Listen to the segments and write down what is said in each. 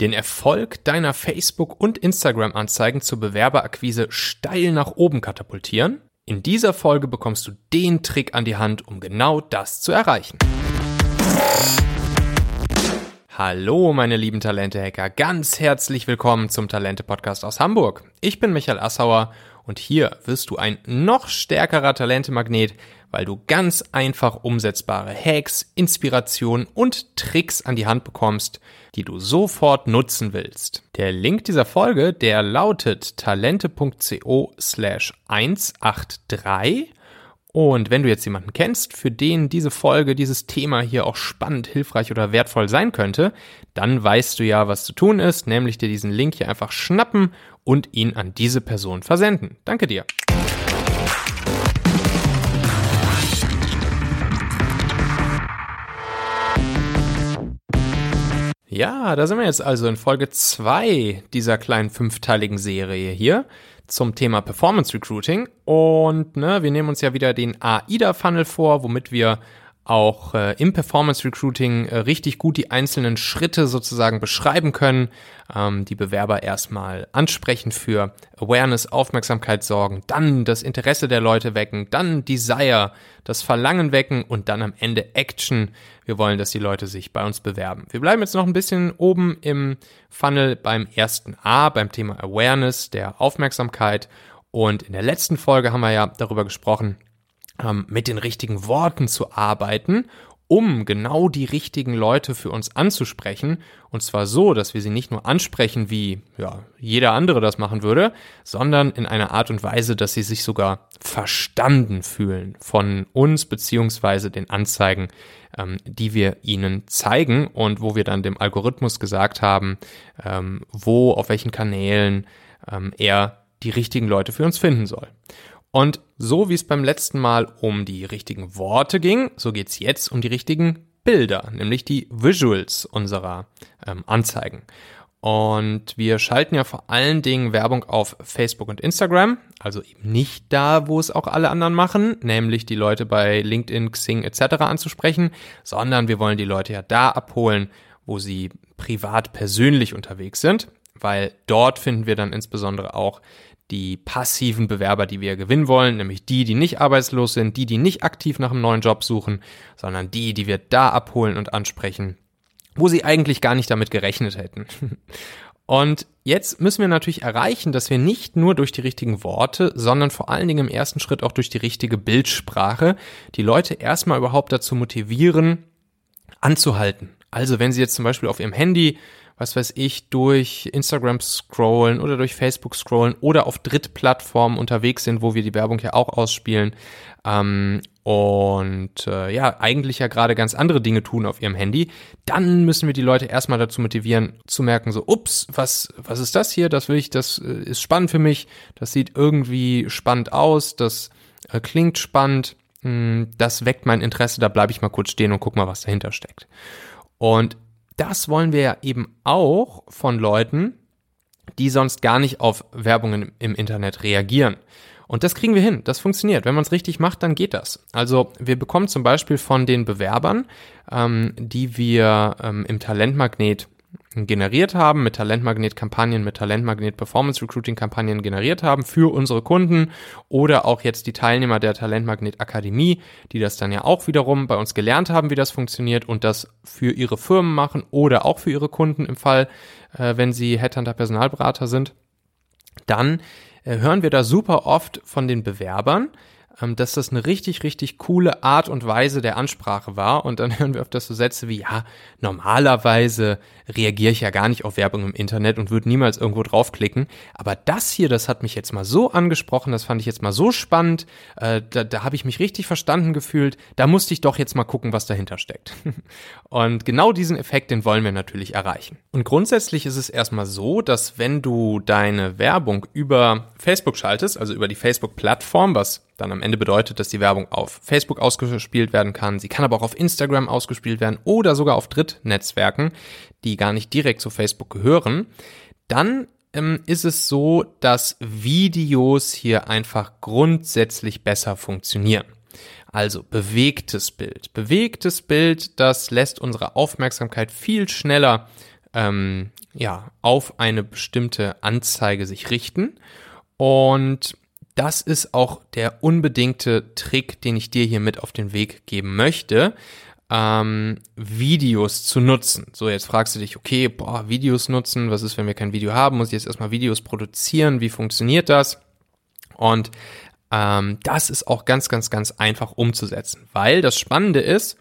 den Erfolg deiner Facebook- und Instagram-Anzeigen zur Bewerberakquise steil nach oben katapultieren? In dieser Folge bekommst du den Trick an die Hand, um genau das zu erreichen. Hallo, meine lieben Talente-Hacker, ganz herzlich willkommen zum Talente-Podcast aus Hamburg. Ich bin Michael Assauer und hier wirst du ein noch stärkerer Talentemagnet, weil du ganz einfach umsetzbare Hacks, Inspirationen und Tricks an die Hand bekommst, die du sofort nutzen willst. Der Link dieser Folge, der lautet talente.co slash 183 und wenn du jetzt jemanden kennst, für den diese Folge, dieses Thema hier auch spannend, hilfreich oder wertvoll sein könnte, dann weißt du ja, was zu tun ist, nämlich dir diesen Link hier einfach schnappen und ihn an diese Person versenden. Danke dir. Ja, da sind wir jetzt also in Folge 2 dieser kleinen fünfteiligen Serie hier zum Thema Performance Recruiting. Und ne, wir nehmen uns ja wieder den AIDA-Funnel vor, womit wir auch äh, im Performance Recruiting äh, richtig gut die einzelnen Schritte sozusagen beschreiben können, ähm, die Bewerber erstmal ansprechen für Awareness, Aufmerksamkeit sorgen, dann das Interesse der Leute wecken, dann Desire, das Verlangen wecken und dann am Ende Action. Wir wollen, dass die Leute sich bei uns bewerben. Wir bleiben jetzt noch ein bisschen oben im Funnel beim ersten A, beim Thema Awareness, der Aufmerksamkeit. Und in der letzten Folge haben wir ja darüber gesprochen, ähm, mit den richtigen Worten zu arbeiten, um genau die richtigen Leute für uns anzusprechen. Und zwar so, dass wir sie nicht nur ansprechen, wie ja, jeder andere das machen würde, sondern in einer Art und Weise, dass sie sich sogar verstanden fühlen von uns beziehungsweise den Anzeigen, ähm, die wir ihnen zeigen und wo wir dann dem Algorithmus gesagt haben, ähm, wo, auf welchen Kanälen ähm, er die richtigen Leute für uns finden soll. Und so wie es beim letzten Mal um die richtigen Worte ging, so geht's jetzt um die richtigen Bilder, nämlich die Visuals unserer ähm, Anzeigen. Und wir schalten ja vor allen Dingen Werbung auf Facebook und Instagram, also eben nicht da, wo es auch alle anderen machen, nämlich die Leute bei LinkedIn, Xing etc. anzusprechen, sondern wir wollen die Leute ja da abholen, wo sie privat persönlich unterwegs sind, weil dort finden wir dann insbesondere auch die passiven Bewerber, die wir gewinnen wollen, nämlich die, die nicht arbeitslos sind, die, die nicht aktiv nach einem neuen Job suchen, sondern die, die wir da abholen und ansprechen, wo sie eigentlich gar nicht damit gerechnet hätten. Und jetzt müssen wir natürlich erreichen, dass wir nicht nur durch die richtigen Worte, sondern vor allen Dingen im ersten Schritt auch durch die richtige Bildsprache die Leute erstmal überhaupt dazu motivieren, anzuhalten. Also wenn sie jetzt zum Beispiel auf ihrem Handy was weiß ich, durch Instagram scrollen oder durch Facebook scrollen oder auf Drittplattformen unterwegs sind, wo wir die Werbung ja auch ausspielen. Ähm, und äh, ja, eigentlich ja gerade ganz andere Dinge tun auf ihrem Handy, dann müssen wir die Leute erstmal dazu motivieren, zu merken, so, ups, was, was ist das hier? Das will ich, das äh, ist spannend für mich, das sieht irgendwie spannend aus, das äh, klingt spannend, mh, hm, das weckt mein Interesse, da bleibe ich mal kurz stehen und guck mal, was dahinter steckt. Und das wollen wir ja eben auch von Leuten, die sonst gar nicht auf Werbungen im Internet reagieren. Und das kriegen wir hin. Das funktioniert. Wenn man es richtig macht, dann geht das. Also wir bekommen zum Beispiel von den Bewerbern, ähm, die wir ähm, im Talentmagnet generiert haben, mit Talentmagnet-Kampagnen, mit Talentmagnet-Performance-Recruiting-Kampagnen generiert haben für unsere Kunden oder auch jetzt die Teilnehmer der Talentmagnet-Akademie, die das dann ja auch wiederum bei uns gelernt haben, wie das funktioniert und das für ihre Firmen machen oder auch für ihre Kunden im Fall, äh, wenn sie Headhunter-Personalberater sind, dann äh, hören wir da super oft von den Bewerbern, dass das eine richtig, richtig coole Art und Weise der Ansprache war. Und dann hören wir öfters so Sätze wie, ja, normalerweise reagiere ich ja gar nicht auf Werbung im Internet und würde niemals irgendwo draufklicken. Aber das hier, das hat mich jetzt mal so angesprochen, das fand ich jetzt mal so spannend, äh, da, da habe ich mich richtig verstanden gefühlt. Da musste ich doch jetzt mal gucken, was dahinter steckt. und genau diesen Effekt, den wollen wir natürlich erreichen. Und grundsätzlich ist es erstmal so, dass wenn du deine Werbung über Facebook schaltest, also über die Facebook-Plattform, was dann am Ende bedeutet, dass die Werbung auf Facebook ausgespielt werden kann. Sie kann aber auch auf Instagram ausgespielt werden oder sogar auf Drittnetzwerken, die gar nicht direkt zu Facebook gehören. Dann ähm, ist es so, dass Videos hier einfach grundsätzlich besser funktionieren. Also bewegtes Bild. Bewegtes Bild, das lässt unsere Aufmerksamkeit viel schneller ähm, ja, auf eine bestimmte Anzeige sich richten. Und das ist auch der unbedingte Trick, den ich dir hier mit auf den Weg geben möchte, ähm, Videos zu nutzen. So, jetzt fragst du dich, okay, boah, Videos nutzen, was ist, wenn wir kein Video haben? Muss ich jetzt erstmal Videos produzieren? Wie funktioniert das? Und ähm, das ist auch ganz, ganz, ganz einfach umzusetzen, weil das Spannende ist,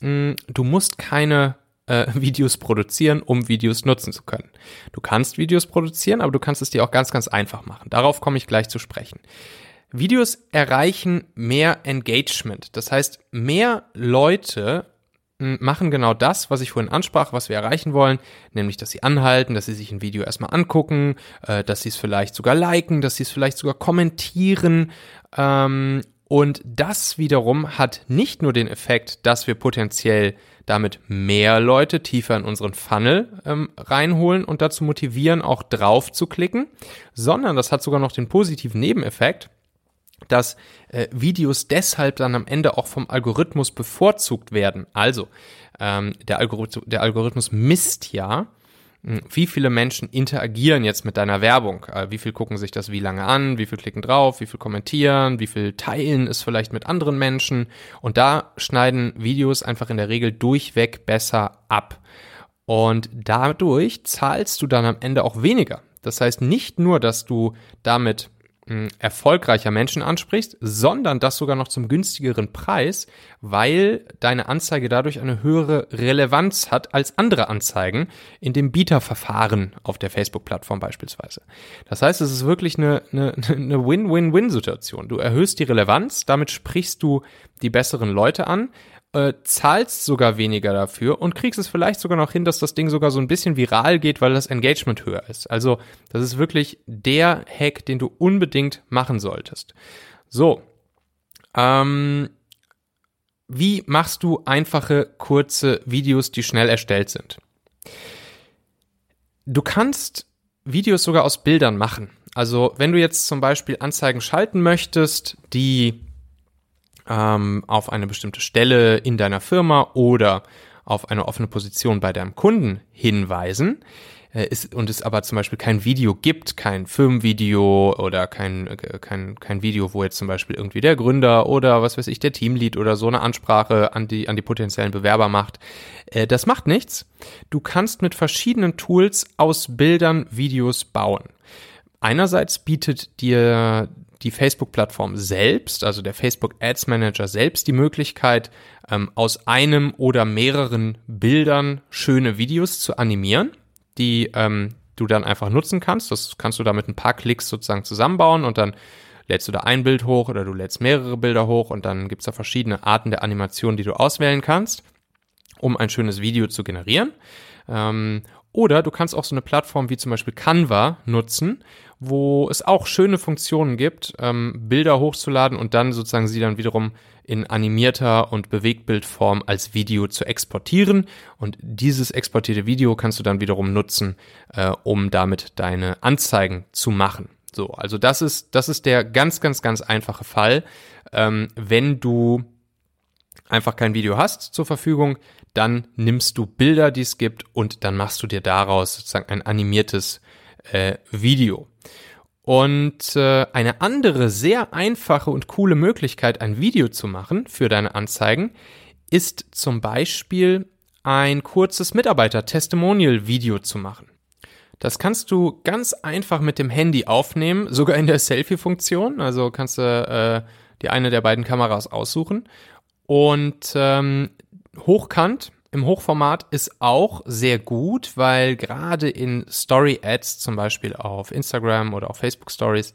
mh, du musst keine äh, Videos produzieren, um Videos nutzen zu können. Du kannst Videos produzieren, aber du kannst es dir auch ganz, ganz einfach machen. Darauf komme ich gleich zu sprechen. Videos erreichen mehr Engagement. Das heißt, mehr Leute hm, machen genau das, was ich vorhin ansprach, was wir erreichen wollen, nämlich, dass sie anhalten, dass sie sich ein Video erstmal angucken, äh, dass sie es vielleicht sogar liken, dass sie es vielleicht sogar kommentieren. Ähm, und das wiederum hat nicht nur den Effekt, dass wir potenziell damit mehr Leute tiefer in unseren Funnel ähm, reinholen und dazu motivieren, auch drauf zu klicken, sondern das hat sogar noch den positiven Nebeneffekt, dass äh, Videos deshalb dann am Ende auch vom Algorithmus bevorzugt werden. Also ähm, der, Algorithmus, der Algorithmus misst ja, wie viele Menschen interagieren jetzt mit deiner Werbung? Äh, wie viel gucken sich das wie lange an? Wie viel klicken drauf? Wie viel kommentieren? Wie viel teilen es vielleicht mit anderen Menschen? Und da schneiden Videos einfach in der Regel durchweg besser ab. Und dadurch zahlst du dann am Ende auch weniger. Das heißt nicht nur, dass du damit erfolgreicher Menschen ansprichst, sondern das sogar noch zum günstigeren Preis, weil deine Anzeige dadurch eine höhere Relevanz hat als andere Anzeigen in dem Bieterverfahren auf der Facebook-Plattform beispielsweise. Das heißt, es ist wirklich eine, eine, eine Win-Win-Win-Situation. Du erhöhst die Relevanz, damit sprichst du die besseren Leute an, äh, zahlst sogar weniger dafür und kriegst es vielleicht sogar noch hin, dass das Ding sogar so ein bisschen viral geht, weil das Engagement höher ist. Also das ist wirklich der Hack, den du unbedingt machen solltest. So, ähm, wie machst du einfache, kurze Videos, die schnell erstellt sind? Du kannst Videos sogar aus Bildern machen. Also wenn du jetzt zum Beispiel Anzeigen schalten möchtest, die ähm, auf eine bestimmte Stelle in deiner Firma oder auf eine offene Position bei deinem Kunden hinweisen, äh, ist, und es aber zum Beispiel kein Video gibt, kein Firmenvideo oder kein, äh, kein, kein Video, wo jetzt zum Beispiel irgendwie der Gründer oder was weiß ich, der Teamlead oder so eine Ansprache an die, an die potenziellen Bewerber macht, äh, das macht nichts. Du kannst mit verschiedenen Tools aus Bildern Videos bauen. Einerseits bietet dir die Facebook-Plattform selbst, also der Facebook Ads Manager selbst, die Möglichkeit, ähm, aus einem oder mehreren Bildern schöne Videos zu animieren, die ähm, du dann einfach nutzen kannst. Das kannst du da mit ein paar Klicks sozusagen zusammenbauen und dann lädst du da ein Bild hoch oder du lädst mehrere Bilder hoch und dann gibt's da verschiedene Arten der Animation, die du auswählen kannst, um ein schönes Video zu generieren. Ähm, oder du kannst auch so eine Plattform wie zum Beispiel Canva nutzen, wo es auch schöne Funktionen gibt, ähm, Bilder hochzuladen und dann sozusagen sie dann wiederum in animierter und Bewegtbildform als Video zu exportieren. Und dieses exportierte Video kannst du dann wiederum nutzen, äh, um damit deine Anzeigen zu machen. So, also das ist, das ist der ganz, ganz, ganz einfache Fall. Ähm, wenn du einfach kein Video hast zur Verfügung, dann nimmst du Bilder, die es gibt, und dann machst du dir daraus sozusagen ein animiertes äh, Video. Und äh, eine andere sehr einfache und coole Möglichkeit, ein Video zu machen für deine Anzeigen, ist zum Beispiel ein kurzes Mitarbeiter-Testimonial-Video zu machen. Das kannst du ganz einfach mit dem Handy aufnehmen, sogar in der Selfie-Funktion. Also kannst du äh, die eine der beiden Kameras aussuchen. Und ähm, hochkant im Hochformat ist auch sehr gut, weil gerade in Story-Ads, zum Beispiel auf Instagram oder auf Facebook Stories,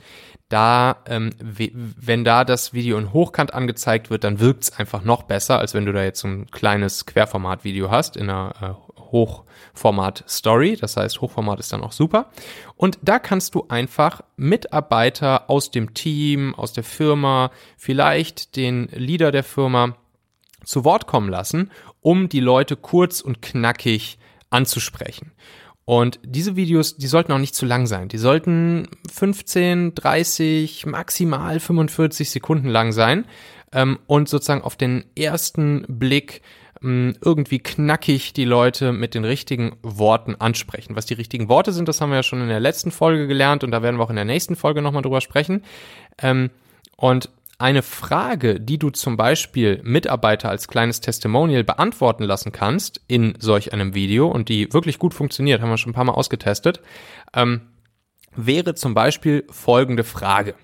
da, ähm, wenn da das Video in Hochkant angezeigt wird, dann wirkt es einfach noch besser, als wenn du da jetzt so ein kleines Querformat-Video hast in einer äh, Hochformat-Story. Das heißt, Hochformat ist dann auch super. Und da kannst du einfach Mitarbeiter aus dem Team, aus der Firma, vielleicht den Leader der Firma, zu Wort kommen lassen, um die Leute kurz und knackig anzusprechen. Und diese Videos, die sollten auch nicht zu lang sein. Die sollten 15, 30, maximal 45 Sekunden lang sein ähm, und sozusagen auf den ersten Blick mh, irgendwie knackig die Leute mit den richtigen Worten ansprechen. Was die richtigen Worte sind, das haben wir ja schon in der letzten Folge gelernt und da werden wir auch in der nächsten Folge nochmal drüber sprechen. Ähm, und eine Frage, die du zum Beispiel Mitarbeiter als kleines Testimonial beantworten lassen kannst in solch einem Video und die wirklich gut funktioniert, haben wir schon ein paar Mal ausgetestet, ähm, wäre zum Beispiel folgende Frage.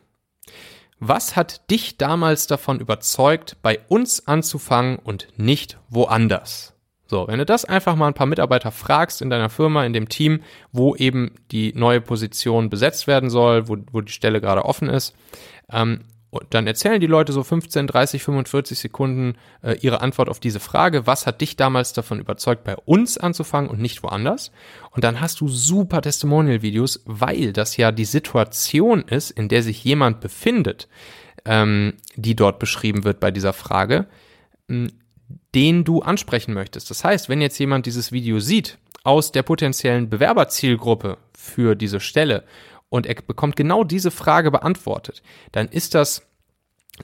Was hat dich damals davon überzeugt, bei uns anzufangen und nicht woanders? So, wenn du das einfach mal ein paar Mitarbeiter fragst in deiner Firma, in dem Team, wo eben die neue Position besetzt werden soll, wo, wo die Stelle gerade offen ist, ähm, und dann erzählen die Leute so 15, 30, 45 Sekunden äh, ihre Antwort auf diese Frage. Was hat dich damals davon überzeugt, bei uns anzufangen und nicht woanders? Und dann hast du super Testimonial-Videos, weil das ja die Situation ist, in der sich jemand befindet, ähm, die dort beschrieben wird bei dieser Frage, den du ansprechen möchtest. Das heißt, wenn jetzt jemand dieses Video sieht aus der potenziellen Bewerberzielgruppe für diese Stelle und er bekommt genau diese Frage beantwortet, dann ist das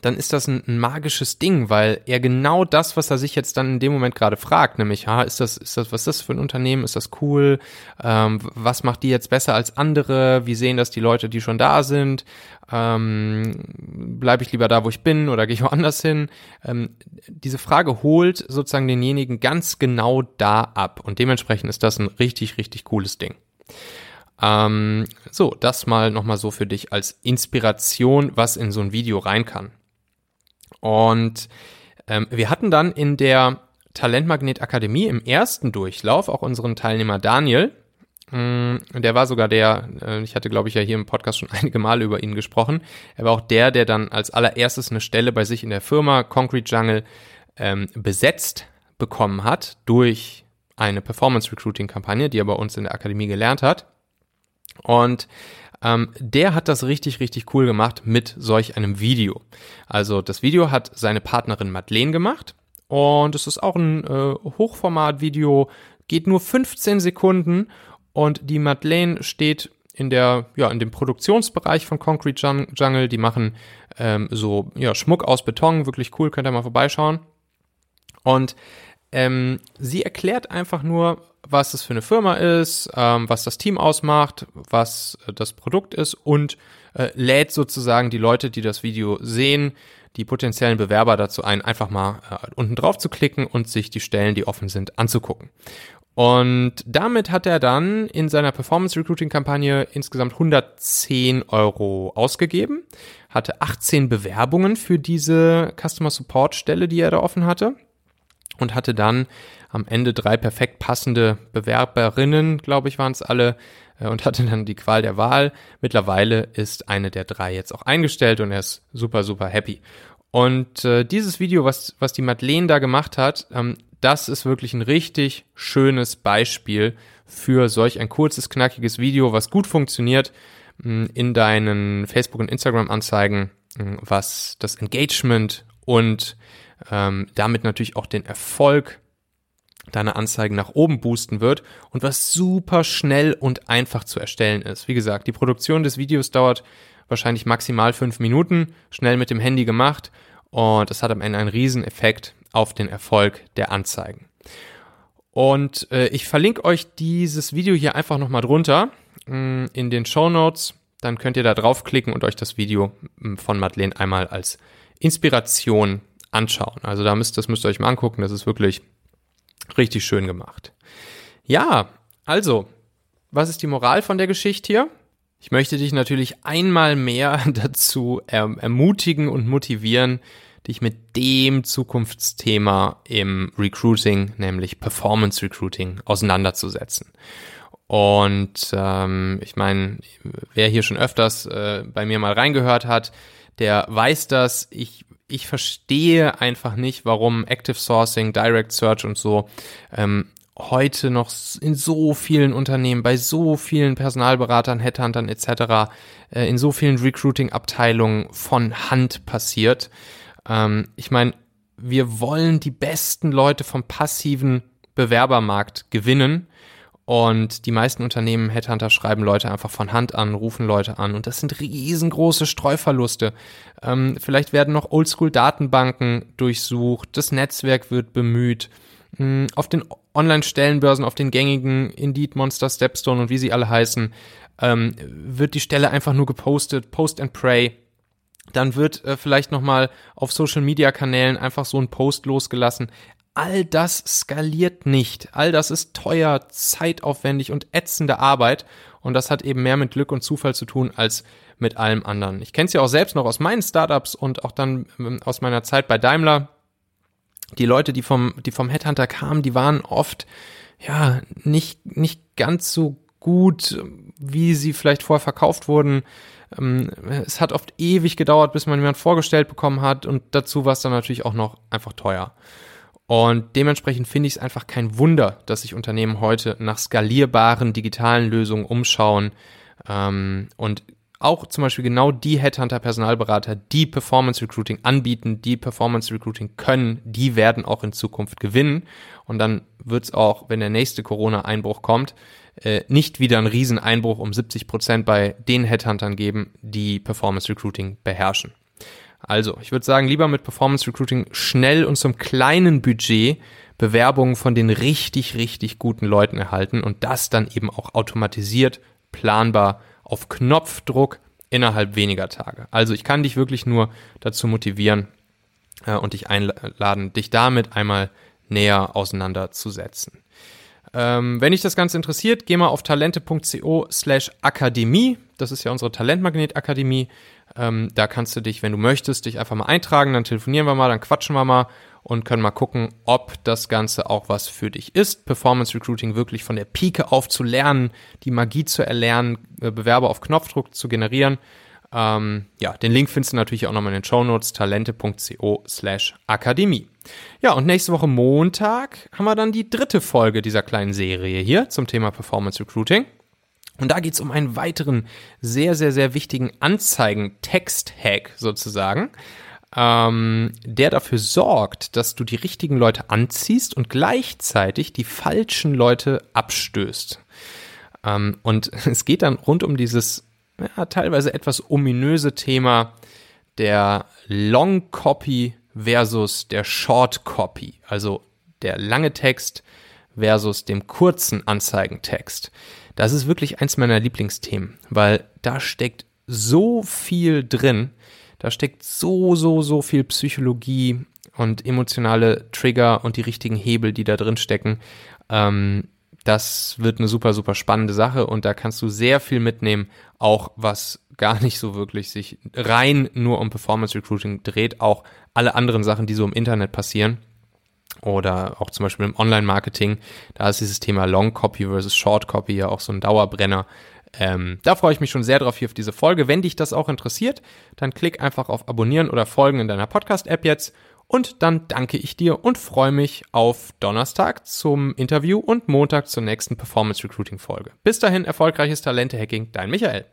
dann ist das ein, magisches Ding, weil er genau das, was er sich jetzt dann in dem Moment gerade fragt, nämlich, ha, ist das, ist das, was ist das für ein Unternehmen, ist das cool, ähm, was macht die jetzt besser als andere, wie sehen das die Leute, die schon da sind, ähm, bleibe ich lieber da, wo ich bin oder gehe ich woanders hin? Ähm, diese Frage holt sozusagen denjenigen ganz genau da ab und dementsprechend ist das ein richtig, richtig cooles Ding. Ähm, so, das mal nochmal so für dich als Inspiration, was in so ein Video rein kann. Und ähm, wir hatten dann in der Talentmagnet Akademie im ersten Durchlauf auch unseren Teilnehmer Daniel. Mm, der war sogar der, äh, ich hatte glaube ich ja hier im Podcast schon einige Male über ihn gesprochen. Er war auch der, der dann als allererstes eine Stelle bei sich in der Firma Concrete Jungle ähm, besetzt bekommen hat durch eine Performance Recruiting Kampagne, die er bei uns in der Akademie gelernt hat. Und ähm, der hat das richtig, richtig cool gemacht mit solch einem Video. Also das Video hat seine Partnerin Madeleine gemacht und es ist auch ein äh, Hochformat-Video, geht nur 15 Sekunden und die Madeleine steht in der, ja, in dem Produktionsbereich von Concrete Jungle. Die machen ähm, so ja, Schmuck aus Beton, wirklich cool, könnt ihr mal vorbeischauen. Und ähm, sie erklärt einfach nur, was es für eine Firma ist, ähm, was das Team ausmacht, was äh, das Produkt ist und äh, lädt sozusagen die Leute, die das Video sehen, die potenziellen Bewerber dazu ein, einfach mal äh, unten drauf zu klicken und sich die Stellen, die offen sind, anzugucken. Und damit hat er dann in seiner Performance Recruiting Kampagne insgesamt 110 Euro ausgegeben, hatte 18 Bewerbungen für diese Customer Support Stelle, die er da offen hatte und hatte dann am Ende drei perfekt passende Bewerberinnen, glaube ich, waren es alle, äh, und hatte dann die Qual der Wahl. Mittlerweile ist eine der drei jetzt auch eingestellt und er ist super, super happy. Und äh, dieses Video, was, was die Madeleine da gemacht hat, ähm, das ist wirklich ein richtig schönes Beispiel für solch ein kurzes, knackiges Video, was gut funktioniert mh, in deinen Facebook- und Instagram-Anzeigen, was das Engagement und ähm, damit natürlich auch den Erfolg deine Anzeigen nach oben boosten wird und was super schnell und einfach zu erstellen ist. Wie gesagt, die Produktion des Videos dauert wahrscheinlich maximal fünf Minuten, schnell mit dem Handy gemacht und das hat am Ende einen riesen Effekt auf den Erfolg der Anzeigen. Und äh, ich verlinke euch dieses Video hier einfach nochmal drunter mh, mm, in den Show Notes. Dann könnt ihr da draufklicken und euch das Video mm, von Madeleine einmal als Inspiration anschauen. Also da müsst, das müsst ihr euch mal angucken. Das ist wirklich Richtig schön gemacht. Ja, also, was ist die Moral von der Geschichte hier? Ich möchte dich natürlich einmal mehr dazu erm-, ermutigen und motivieren, dich mit dem Zukunftsthema im Recruiting, nämlich Performance Recruiting, auseinanderzusetzen. Und ähm, ich meine, wer hier schon öfters äh, bei mir mal reingehört hat, der weiß das. Ich ich verstehe einfach nicht, warum Active Sourcing, Direct Search und so ähm, heute noch in so vielen Unternehmen, bei so vielen Personalberatern, Headhuntern etc., äh, in so vielen Recruiting-Abteilungen von Hand passiert. Ähm, ich meine, wir wollen die besten Leute vom passiven Bewerbermarkt gewinnen und die meisten Unternehmen, Headhunter, schreiben Leute einfach von Hand an, rufen Leute an. Und das sind riesengroße Streuverluste. Ähm, vielleicht werden noch Oldschool-Datenbanken durchsucht, das Netzwerk wird bemüht. mh, auf den Online-Stellenbörsen, auf den gängigen Indeed, Monster, Stepstone und wie sie alle heißen, ähm, wird die Stelle einfach nur gepostet, Post and Pray. Dann wird äh, vielleicht nochmal auf Social-Media-Kanälen einfach so ein Post losgelassen. All das skaliert nicht. All das ist teuer, zeitaufwendig und ätzende Arbeit. Und das hat eben mehr mit Glück und Zufall zu tun als mit allem anderen. Ich kenne es ja auch selbst noch aus meinen Startups und auch dann ähm, aus meiner Zeit bei Daimler. Die Leute, die vom, die vom Headhunter kamen, die waren oft, ja, nicht, nicht ganz so gut, wie sie vielleicht vorher verkauft wurden. Ähm, es hat oft ewig gedauert, bis man jemanden vorgestellt bekommen hat und dazu war es dann natürlich auch noch einfach teuer. Und dementsprechend finde ich es einfach kein Wunder, dass sich Unternehmen heute nach skalierbaren digitalen Lösungen umschauen ähm, und auch zum Beispiel genau die Headhunter-Personalberater, die Performance Recruiting anbieten, die Performance Recruiting können, die werden auch in Zukunft gewinnen. Und dann wird es auch, wenn der nächste Corona-Einbruch kommt, äh, nicht wieder einen Rieseneinbruch um 70 Prozent bei den Headhuntern geben, die Performance Recruiting beherrschen. Also, ich würde sagen, lieber mit Performance Recruiting schnell und zum kleinen Budget Bewerbungen von den richtig, richtig guten Leuten erhalten und das dann eben auch automatisiert, planbar auf Knopfdruck innerhalb weniger Tage. Also ich kann dich wirklich nur dazu motivieren äh, und dich einladen, dich damit einmal näher auseinanderzusetzen. Ähm, wenn dich das Ganze interessiert, geh mal auf talente.co slash Akademie. Das ist ja unsere Talentmagnet-Akademie. Ähm, da kannst du dich, wenn du möchtest, dich einfach mal eintragen, dann telefonieren wir mal, dann quatschen wir mal und können mal gucken, ob das Ganze auch was für dich ist. Performance Recruiting wirklich von der Pike auf zu lernen, die Magie zu erlernen, äh, Bewerber auf Knopfdruck zu generieren. Ähm, ja, den Link findest du natürlich auch nochmal in den Show Notes, talente.co slash Akademie. Ja, und nächste Woche Montag haben wir dann die dritte Folge dieser kleinen Serie hier zum Thema Performance Recruiting. Und da geht es um einen weiteren sehr, sehr, sehr wichtigen Anzeigen-Text-Hack sozusagen, ähm, der dafür sorgt, dass du die richtigen Leute anziehst und gleichzeitig die falschen Leute abstößt. Ähm, und es geht dann rund um dieses ja, teilweise etwas ominöse Thema der Long Copy versus der Short Copy, also der lange Text versus dem kurzen Anzeigentext. Das ist wirklich eins meiner Lieblingsthemen, weil da steckt so viel drin, da steckt so, so, so viel Psychologie und emotionale Trigger und die richtigen Hebel, die da drin stecken. Ähm, das wird eine super, super spannende Sache und da kannst du sehr viel mitnehmen, auch was gar nicht so wirklich sich rein nur um Performance Recruiting dreht, auch alle anderen Sachen, die so im Internet passieren oder auch zum Beispiel im Online-Marketing. Da ist dieses Thema Long Copy versus Short Copy ja auch so ein Dauerbrenner. Ähm, da freue ich mich schon sehr drauf hier auf diese Folge. Wenn dich das auch interessiert, dann klick einfach auf Abonnieren oder Folgen in deiner Podcast-App jetzt. Und dann danke ich dir und freue mich auf Donnerstag zum Interview und Montag zur nächsten Performance Recruiting Folge. Bis dahin erfolgreiches Talente-Hacking, dein Michael.